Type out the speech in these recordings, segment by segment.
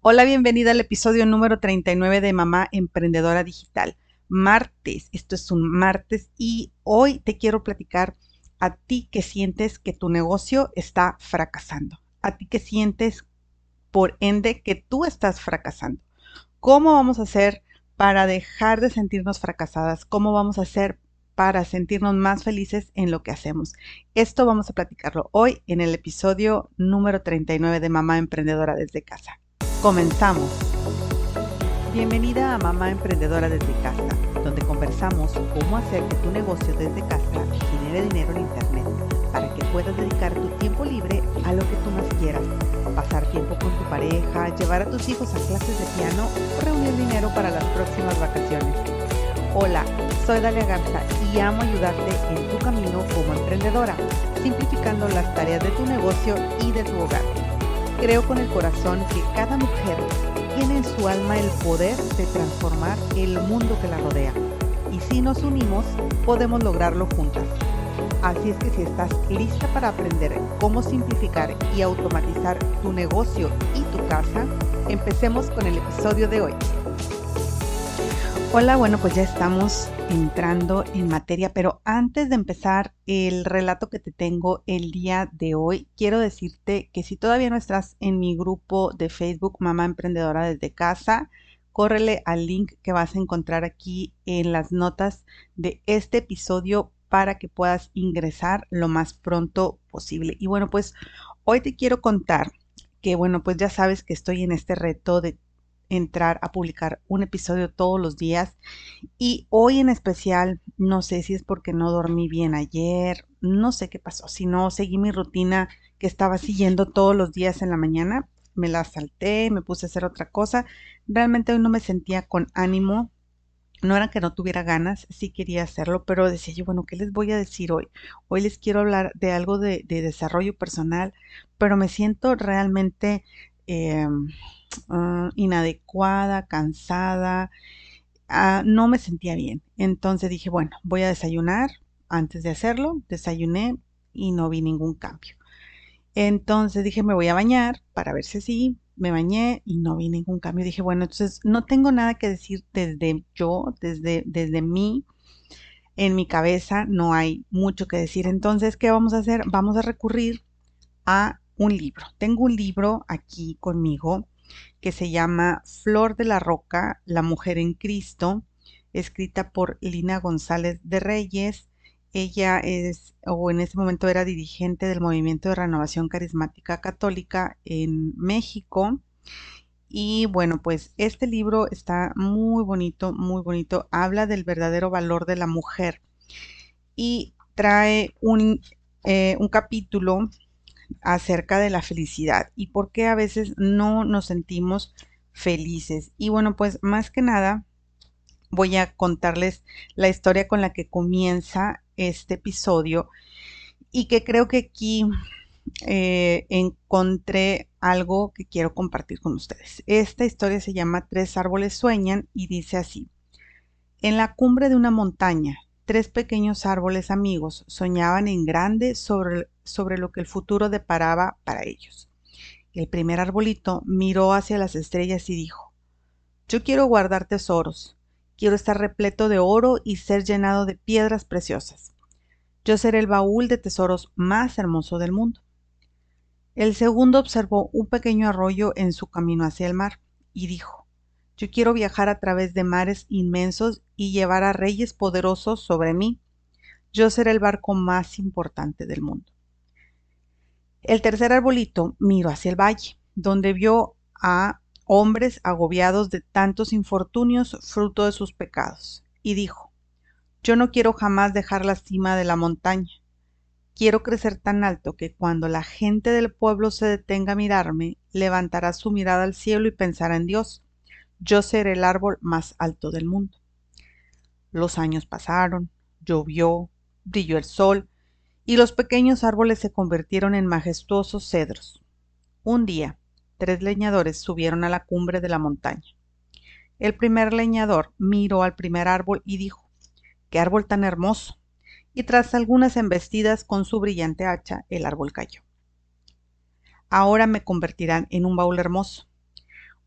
Hola, bienvenida al episodio número 39 de Mamá Emprendedora Digital. Martes, esto es un martes y hoy te quiero platicar a ti que sientes que tu negocio está fracasando, a ti que sientes por ende que tú estás fracasando. ¿Cómo vamos a hacer para dejar de sentirnos fracasadas? ¿Cómo vamos a hacer para sentirnos más felices en lo que hacemos. Esto vamos a platicarlo hoy en el episodio número 39 de Mamá Emprendedora desde casa. Comenzamos. Bienvenida a Mamá Emprendedora desde casa, donde conversamos cómo hacer que tu negocio desde casa genere dinero en Internet para que puedas dedicar tu tiempo libre a lo que tú más quieras. Pasar tiempo con tu pareja, llevar a tus hijos a clases de piano o reunir dinero para las próximas vacaciones. Hola, soy Dalia Garza y amo ayudarte en tu camino como emprendedora, simplificando las tareas de tu negocio y de tu hogar. Creo con el corazón que cada mujer tiene en su alma el poder de transformar el mundo que la rodea. Y si nos unimos, podemos lograrlo juntas. Así es que si estás lista para aprender cómo simplificar y automatizar tu negocio y tu casa, empecemos con el episodio de hoy. Hola, bueno, pues ya estamos entrando en materia, pero antes de empezar el relato que te tengo el día de hoy, quiero decirte que si todavía no estás en mi grupo de Facebook Mamá Emprendedora desde casa, córrele al link que vas a encontrar aquí en las notas de este episodio para que puedas ingresar lo más pronto posible. Y bueno, pues hoy te quiero contar que bueno, pues ya sabes que estoy en este reto de entrar a publicar un episodio todos los días y hoy en especial no sé si es porque no dormí bien ayer, no sé qué pasó, si no seguí mi rutina que estaba siguiendo todos los días en la mañana, me la salté, me puse a hacer otra cosa, realmente hoy no me sentía con ánimo, no era que no tuviera ganas, sí quería hacerlo, pero decía yo, bueno, ¿qué les voy a decir hoy? Hoy les quiero hablar de algo de, de desarrollo personal, pero me siento realmente eh, uh, inadecuada, cansada, uh, no me sentía bien. Entonces dije, bueno, voy a desayunar. Antes de hacerlo, desayuné y no vi ningún cambio. Entonces dije, me voy a bañar para ver si así. Me bañé y no vi ningún cambio. Dije, bueno, entonces no tengo nada que decir desde yo, desde, desde mí. En mi cabeza no hay mucho que decir. Entonces, ¿qué vamos a hacer? Vamos a recurrir a un libro. Tengo un libro aquí conmigo que se llama Flor de la Roca, La Mujer en Cristo, escrita por Lina González de Reyes. Ella es, o en ese momento era dirigente del Movimiento de Renovación Carismática Católica en México. Y bueno, pues este libro está muy bonito, muy bonito. Habla del verdadero valor de la mujer y trae un, eh, un capítulo acerca de la felicidad y por qué a veces no nos sentimos felices. Y bueno, pues más que nada voy a contarles la historia con la que comienza este episodio y que creo que aquí eh, encontré algo que quiero compartir con ustedes. Esta historia se llama Tres árboles sueñan y dice así. En la cumbre de una montaña tres pequeños árboles amigos soñaban en grande sobre, sobre lo que el futuro deparaba para ellos. El primer arbolito miró hacia las estrellas y dijo, Yo quiero guardar tesoros, quiero estar repleto de oro y ser llenado de piedras preciosas. Yo seré el baúl de tesoros más hermoso del mundo. El segundo observó un pequeño arroyo en su camino hacia el mar y dijo, yo quiero viajar a través de mares inmensos y llevar a reyes poderosos sobre mí. Yo seré el barco más importante del mundo. El tercer arbolito miró hacia el valle, donde vio a hombres agobiados de tantos infortunios fruto de sus pecados, y dijo, Yo no quiero jamás dejar la cima de la montaña. Quiero crecer tan alto que cuando la gente del pueblo se detenga a mirarme, levantará su mirada al cielo y pensará en Dios yo seré el árbol más alto del mundo. Los años pasaron, llovió, brilló el sol, y los pequeños árboles se convirtieron en majestuosos cedros. Un día, tres leñadores subieron a la cumbre de la montaña. El primer leñador miró al primer árbol y dijo, ¡Qué árbol tan hermoso! Y tras algunas embestidas con su brillante hacha, el árbol cayó. Ahora me convertirán en un baúl hermoso.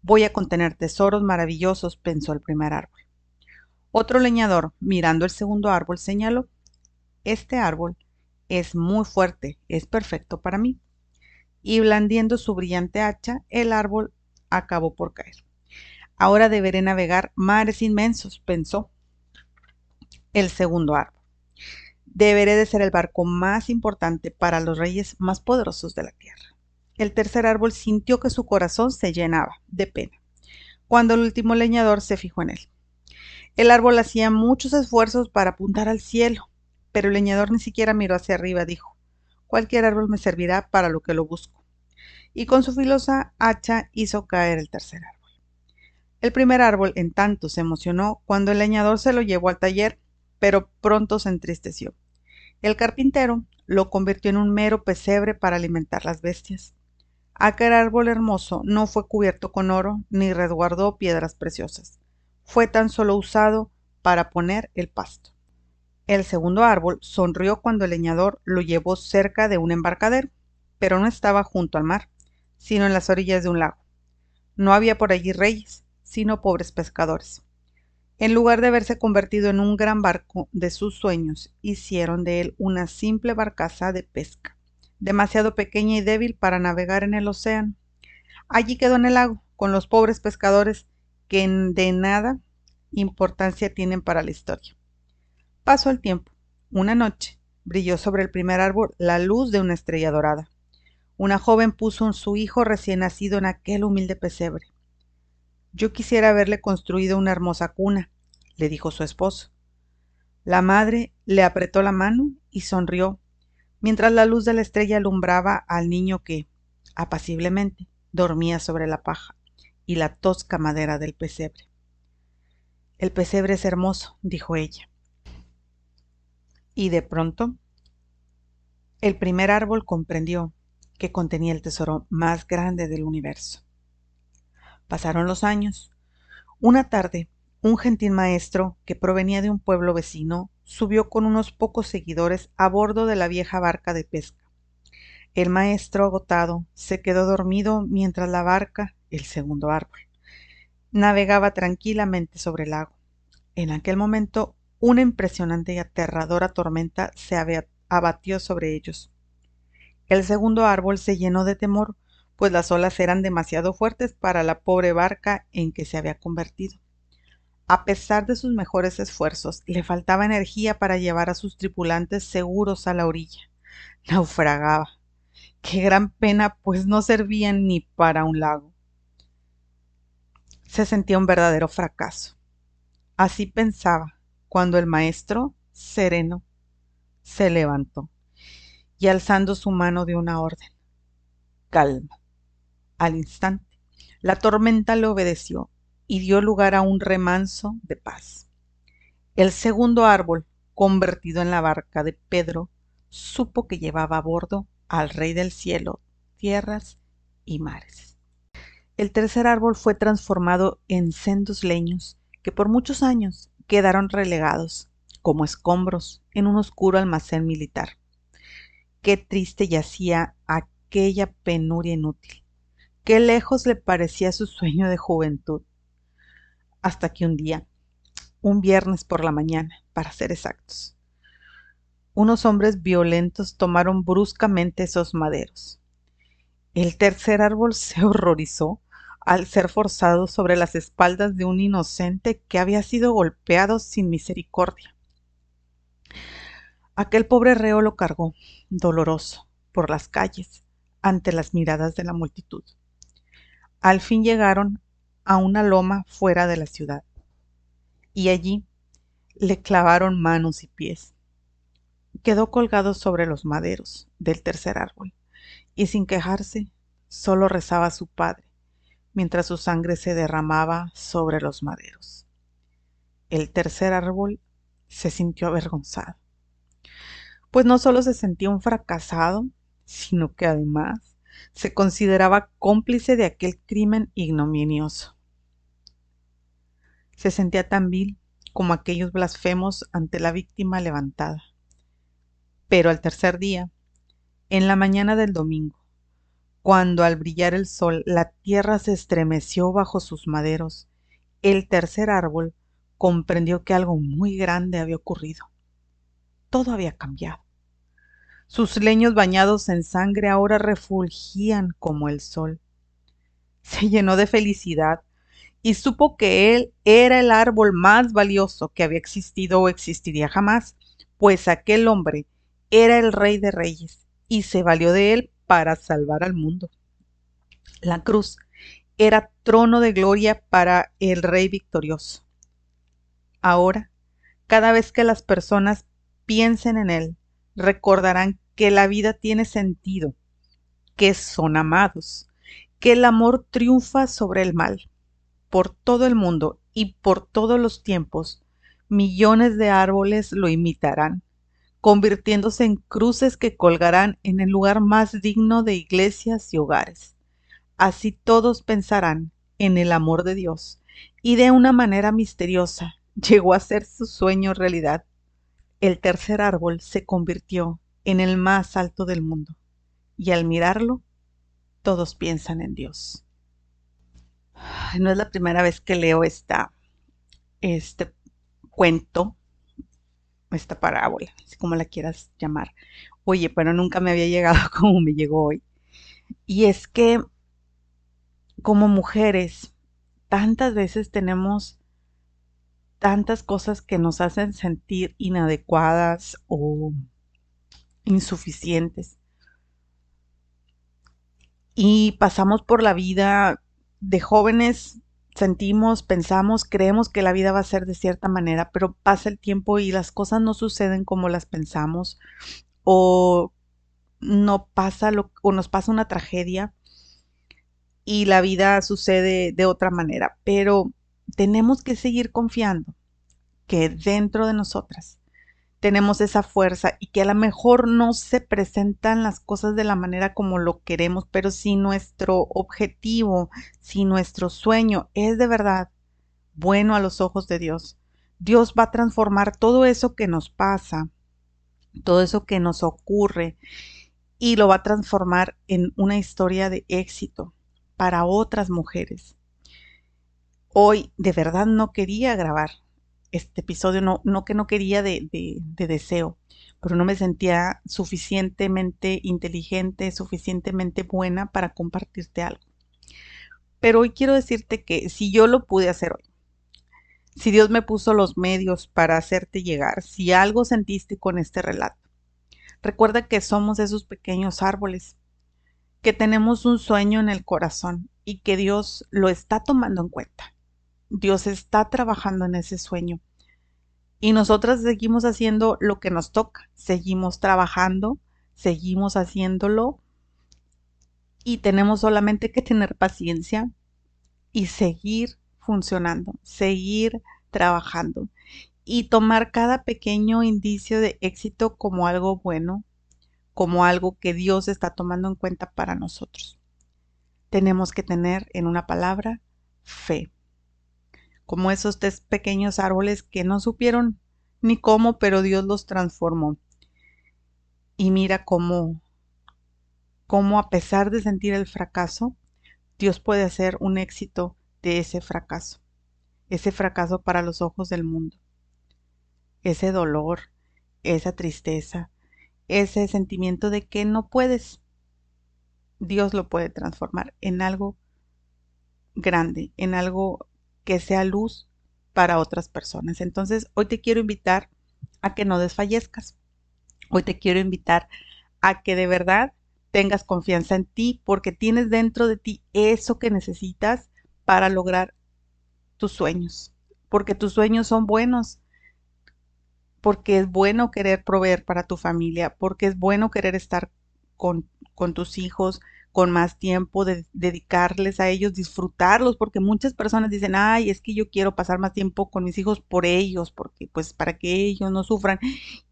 Voy a contener tesoros maravillosos, pensó el primer árbol. Otro leñador, mirando el segundo árbol, señaló, Este árbol es muy fuerte, es perfecto para mí. Y blandiendo su brillante hacha, el árbol acabó por caer. Ahora deberé navegar mares inmensos, pensó el segundo árbol. Deberé de ser el barco más importante para los reyes más poderosos de la tierra. El tercer árbol sintió que su corazón se llenaba de pena, cuando el último leñador se fijó en él. El árbol hacía muchos esfuerzos para apuntar al cielo, pero el leñador ni siquiera miró hacia arriba, dijo, cualquier árbol me servirá para lo que lo busco. Y con su filosa hacha hizo caer el tercer árbol. El primer árbol, en tanto, se emocionó cuando el leñador se lo llevó al taller, pero pronto se entristeció. El carpintero lo convirtió en un mero pesebre para alimentar las bestias. Aquel árbol hermoso no fue cubierto con oro ni resguardó piedras preciosas. Fue tan solo usado para poner el pasto. El segundo árbol sonrió cuando el leñador lo llevó cerca de un embarcadero, pero no estaba junto al mar, sino en las orillas de un lago. No había por allí reyes, sino pobres pescadores. En lugar de haberse convertido en un gran barco de sus sueños, hicieron de él una simple barcaza de pesca demasiado pequeña y débil para navegar en el océano. Allí quedó en el lago, con los pobres pescadores que de nada importancia tienen para la historia. Pasó el tiempo. Una noche brilló sobre el primer árbol la luz de una estrella dorada. Una joven puso su hijo recién nacido en aquel humilde pesebre. Yo quisiera haberle construido una hermosa cuna, le dijo su esposo. La madre le apretó la mano y sonrió mientras la luz de la estrella alumbraba al niño que, apaciblemente, dormía sobre la paja y la tosca madera del pesebre. El pesebre es hermoso, dijo ella. Y de pronto, el primer árbol comprendió que contenía el tesoro más grande del universo. Pasaron los años. Una tarde, un gentil maestro que provenía de un pueblo vecino subió con unos pocos seguidores a bordo de la vieja barca de pesca. El maestro, agotado, se quedó dormido mientras la barca, el segundo árbol, navegaba tranquilamente sobre el lago. En aquel momento, una impresionante y aterradora tormenta se abatió sobre ellos. El segundo árbol se llenó de temor, pues las olas eran demasiado fuertes para la pobre barca en que se había convertido. A pesar de sus mejores esfuerzos, le faltaba energía para llevar a sus tripulantes seguros a la orilla. Naufragaba. Qué gran pena, pues no servían ni para un lago. Se sentía un verdadero fracaso. Así pensaba cuando el maestro, sereno, se levantó y alzando su mano dio una orden. Calma. Al instante, la tormenta le obedeció y dio lugar a un remanso de paz. El segundo árbol, convertido en la barca de Pedro, supo que llevaba a bordo al Rey del cielo, tierras y mares. El tercer árbol fue transformado en sendos leños que por muchos años quedaron relegados, como escombros, en un oscuro almacén militar. Qué triste yacía aquella penuria inútil. Qué lejos le parecía su sueño de juventud hasta que un día, un viernes por la mañana, para ser exactos, unos hombres violentos tomaron bruscamente esos maderos. El tercer árbol se horrorizó al ser forzado sobre las espaldas de un inocente que había sido golpeado sin misericordia. Aquel pobre reo lo cargó, doloroso, por las calles, ante las miradas de la multitud. Al fin llegaron a una loma fuera de la ciudad. Y allí le clavaron manos y pies. Quedó colgado sobre los maderos del tercer árbol, y sin quejarse, solo rezaba a su padre, mientras su sangre se derramaba sobre los maderos. El tercer árbol se sintió avergonzado, pues no solo se sentía un fracasado, sino que además se consideraba cómplice de aquel crimen ignominioso se sentía tan vil como aquellos blasfemos ante la víctima levantada. Pero al tercer día, en la mañana del domingo, cuando al brillar el sol la tierra se estremeció bajo sus maderos, el tercer árbol comprendió que algo muy grande había ocurrido. Todo había cambiado. Sus leños bañados en sangre ahora refulgían como el sol. Se llenó de felicidad y supo que él era el árbol más valioso que había existido o existiría jamás, pues aquel hombre era el rey de reyes y se valió de él para salvar al mundo. La cruz era trono de gloria para el rey victorioso. Ahora, cada vez que las personas piensen en él, recordarán que la vida tiene sentido, que son amados, que el amor triunfa sobre el mal. Por todo el mundo y por todos los tiempos, millones de árboles lo imitarán, convirtiéndose en cruces que colgarán en el lugar más digno de iglesias y hogares. Así todos pensarán en el amor de Dios, y de una manera misteriosa llegó a ser su sueño realidad. El tercer árbol se convirtió en el más alto del mundo, y al mirarlo, todos piensan en Dios. No es la primera vez que leo esta, este cuento, esta parábola, así como la quieras llamar. Oye, pero nunca me había llegado como me llegó hoy. Y es que como mujeres, tantas veces tenemos tantas cosas que nos hacen sentir inadecuadas o insuficientes. Y pasamos por la vida de jóvenes, sentimos, pensamos, creemos que la vida va a ser de cierta manera, pero pasa el tiempo y las cosas no suceden como las pensamos o no pasa lo, o nos pasa una tragedia y la vida sucede de otra manera, pero tenemos que seguir confiando que dentro de nosotras tenemos esa fuerza y que a lo mejor no se presentan las cosas de la manera como lo queremos, pero si nuestro objetivo, si nuestro sueño es de verdad bueno a los ojos de Dios, Dios va a transformar todo eso que nos pasa, todo eso que nos ocurre y lo va a transformar en una historia de éxito para otras mujeres. Hoy de verdad no quería grabar este episodio, no, no que no quería de, de, deseo, pero no me sentía suficientemente inteligente, suficientemente buena para compartirte algo. Pero hoy quiero decirte que si yo lo pude hacer hoy, si Dios me puso los medios para hacerte llegar, si algo sentiste con este relato, recuerda que somos esos pequeños árboles, que tenemos un sueño en el corazón y que Dios lo está tomando en cuenta. Dios está trabajando en ese sueño. Y nosotras seguimos haciendo lo que nos toca, seguimos trabajando, seguimos haciéndolo y tenemos solamente que tener paciencia y seguir funcionando, seguir trabajando y tomar cada pequeño indicio de éxito como algo bueno, como algo que Dios está tomando en cuenta para nosotros. Tenemos que tener, en una palabra, fe como esos tres pequeños árboles que no supieron ni cómo, pero Dios los transformó. Y mira cómo, cómo a pesar de sentir el fracaso, Dios puede hacer un éxito de ese fracaso, ese fracaso para los ojos del mundo, ese dolor, esa tristeza, ese sentimiento de que no puedes. Dios lo puede transformar en algo grande, en algo que sea luz para otras personas. Entonces, hoy te quiero invitar a que no desfallezcas. Hoy te quiero invitar a que de verdad tengas confianza en ti porque tienes dentro de ti eso que necesitas para lograr tus sueños. Porque tus sueños son buenos. Porque es bueno querer proveer para tu familia. Porque es bueno querer estar con, con tus hijos con más tiempo, de dedicarles a ellos, disfrutarlos, porque muchas personas dicen, ay, es que yo quiero pasar más tiempo con mis hijos por ellos, porque pues para que ellos no sufran.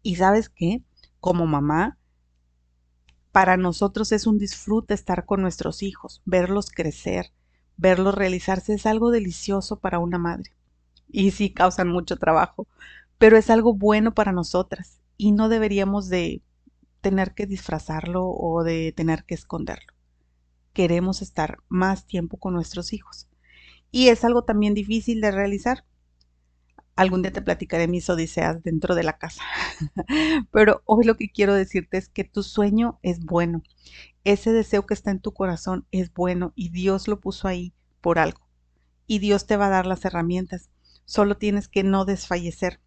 Y sabes qué, como mamá, para nosotros es un disfrute estar con nuestros hijos, verlos crecer, verlos realizarse, es algo delicioso para una madre. Y sí causan mucho trabajo, pero es algo bueno para nosotras y no deberíamos de tener que disfrazarlo o de tener que esconderlo queremos estar más tiempo con nuestros hijos. Y es algo también difícil de realizar. Algún día te platicaré mis odiseas dentro de la casa. Pero hoy lo que quiero decirte es que tu sueño es bueno. Ese deseo que está en tu corazón es bueno y Dios lo puso ahí por algo. Y Dios te va a dar las herramientas. Solo tienes que no desfallecer.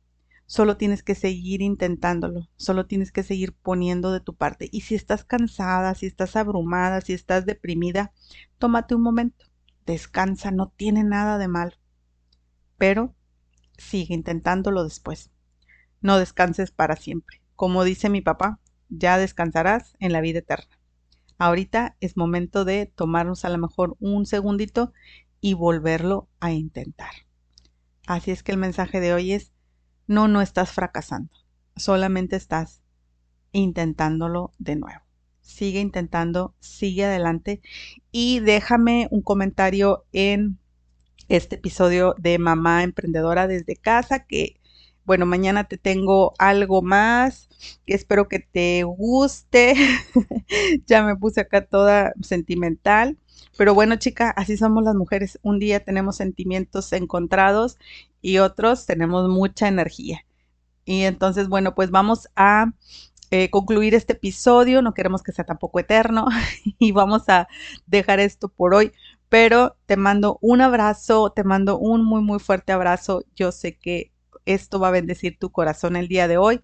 Solo tienes que seguir intentándolo, solo tienes que seguir poniendo de tu parte. Y si estás cansada, si estás abrumada, si estás deprimida, tómate un momento, descansa, no tiene nada de mal. Pero sigue intentándolo después. No descanses para siempre. Como dice mi papá, ya descansarás en la vida eterna. Ahorita es momento de tomarnos a lo mejor un segundito y volverlo a intentar. Así es que el mensaje de hoy es, no, no estás fracasando, solamente estás intentándolo de nuevo. Sigue intentando, sigue adelante y déjame un comentario en este episodio de Mamá Emprendedora desde casa que bueno, mañana te tengo algo más espero que te guste. ya me puse acá toda sentimental. Pero bueno, chica, así somos las mujeres. Un día tenemos sentimientos encontrados y otros tenemos mucha energía. Y entonces, bueno, pues vamos a eh, concluir este episodio. No queremos que sea tampoco eterno y vamos a dejar esto por hoy. Pero te mando un abrazo, te mando un muy, muy fuerte abrazo. Yo sé que esto va a bendecir tu corazón el día de hoy.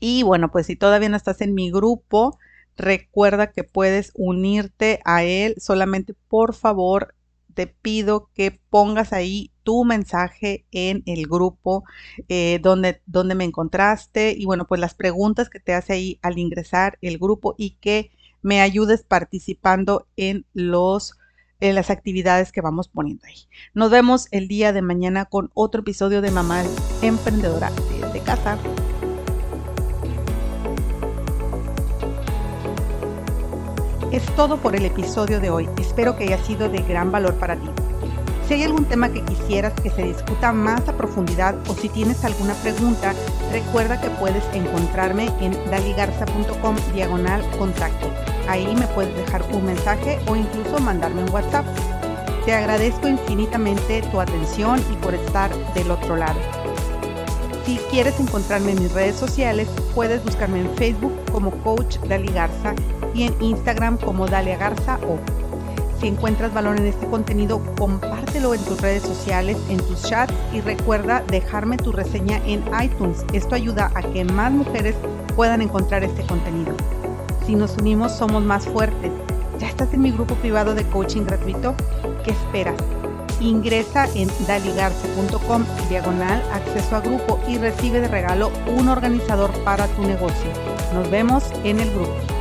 Y bueno, pues si todavía no estás en mi grupo, recuerda que puedes unirte a él. Solamente por favor te pido que pongas ahí tu mensaje en el grupo eh, donde, donde me encontraste y bueno, pues las preguntas que te hace ahí al ingresar el grupo y que me ayudes participando en los las actividades que vamos poniendo ahí. Nos vemos el día de mañana con otro episodio de Mamá Emprendedora desde casa. Es todo por el episodio de hoy. Espero que haya sido de gran valor para ti. Si hay algún tema que quisieras que se discuta más a profundidad o si tienes alguna pregunta, recuerda que puedes encontrarme en daligarza.com diagonal contacto. Ahí me puedes dejar un mensaje o incluso mandarme un WhatsApp. Te agradezco infinitamente tu atención y por estar del otro lado. Si quieres encontrarme en mis redes sociales, puedes buscarme en Facebook como Coach Dali Garza y en Instagram como Dalia Garza o. Si encuentras valor en este contenido, compártelo en tus redes sociales, en tus chats y recuerda dejarme tu reseña en iTunes. Esto ayuda a que más mujeres puedan encontrar este contenido. Si nos unimos somos más fuertes. ¿Ya estás en mi grupo privado de coaching gratuito? ¿Qué esperas? Ingresa en daligarse.com diagonal acceso a grupo y recibe de regalo un organizador para tu negocio. Nos vemos en el grupo.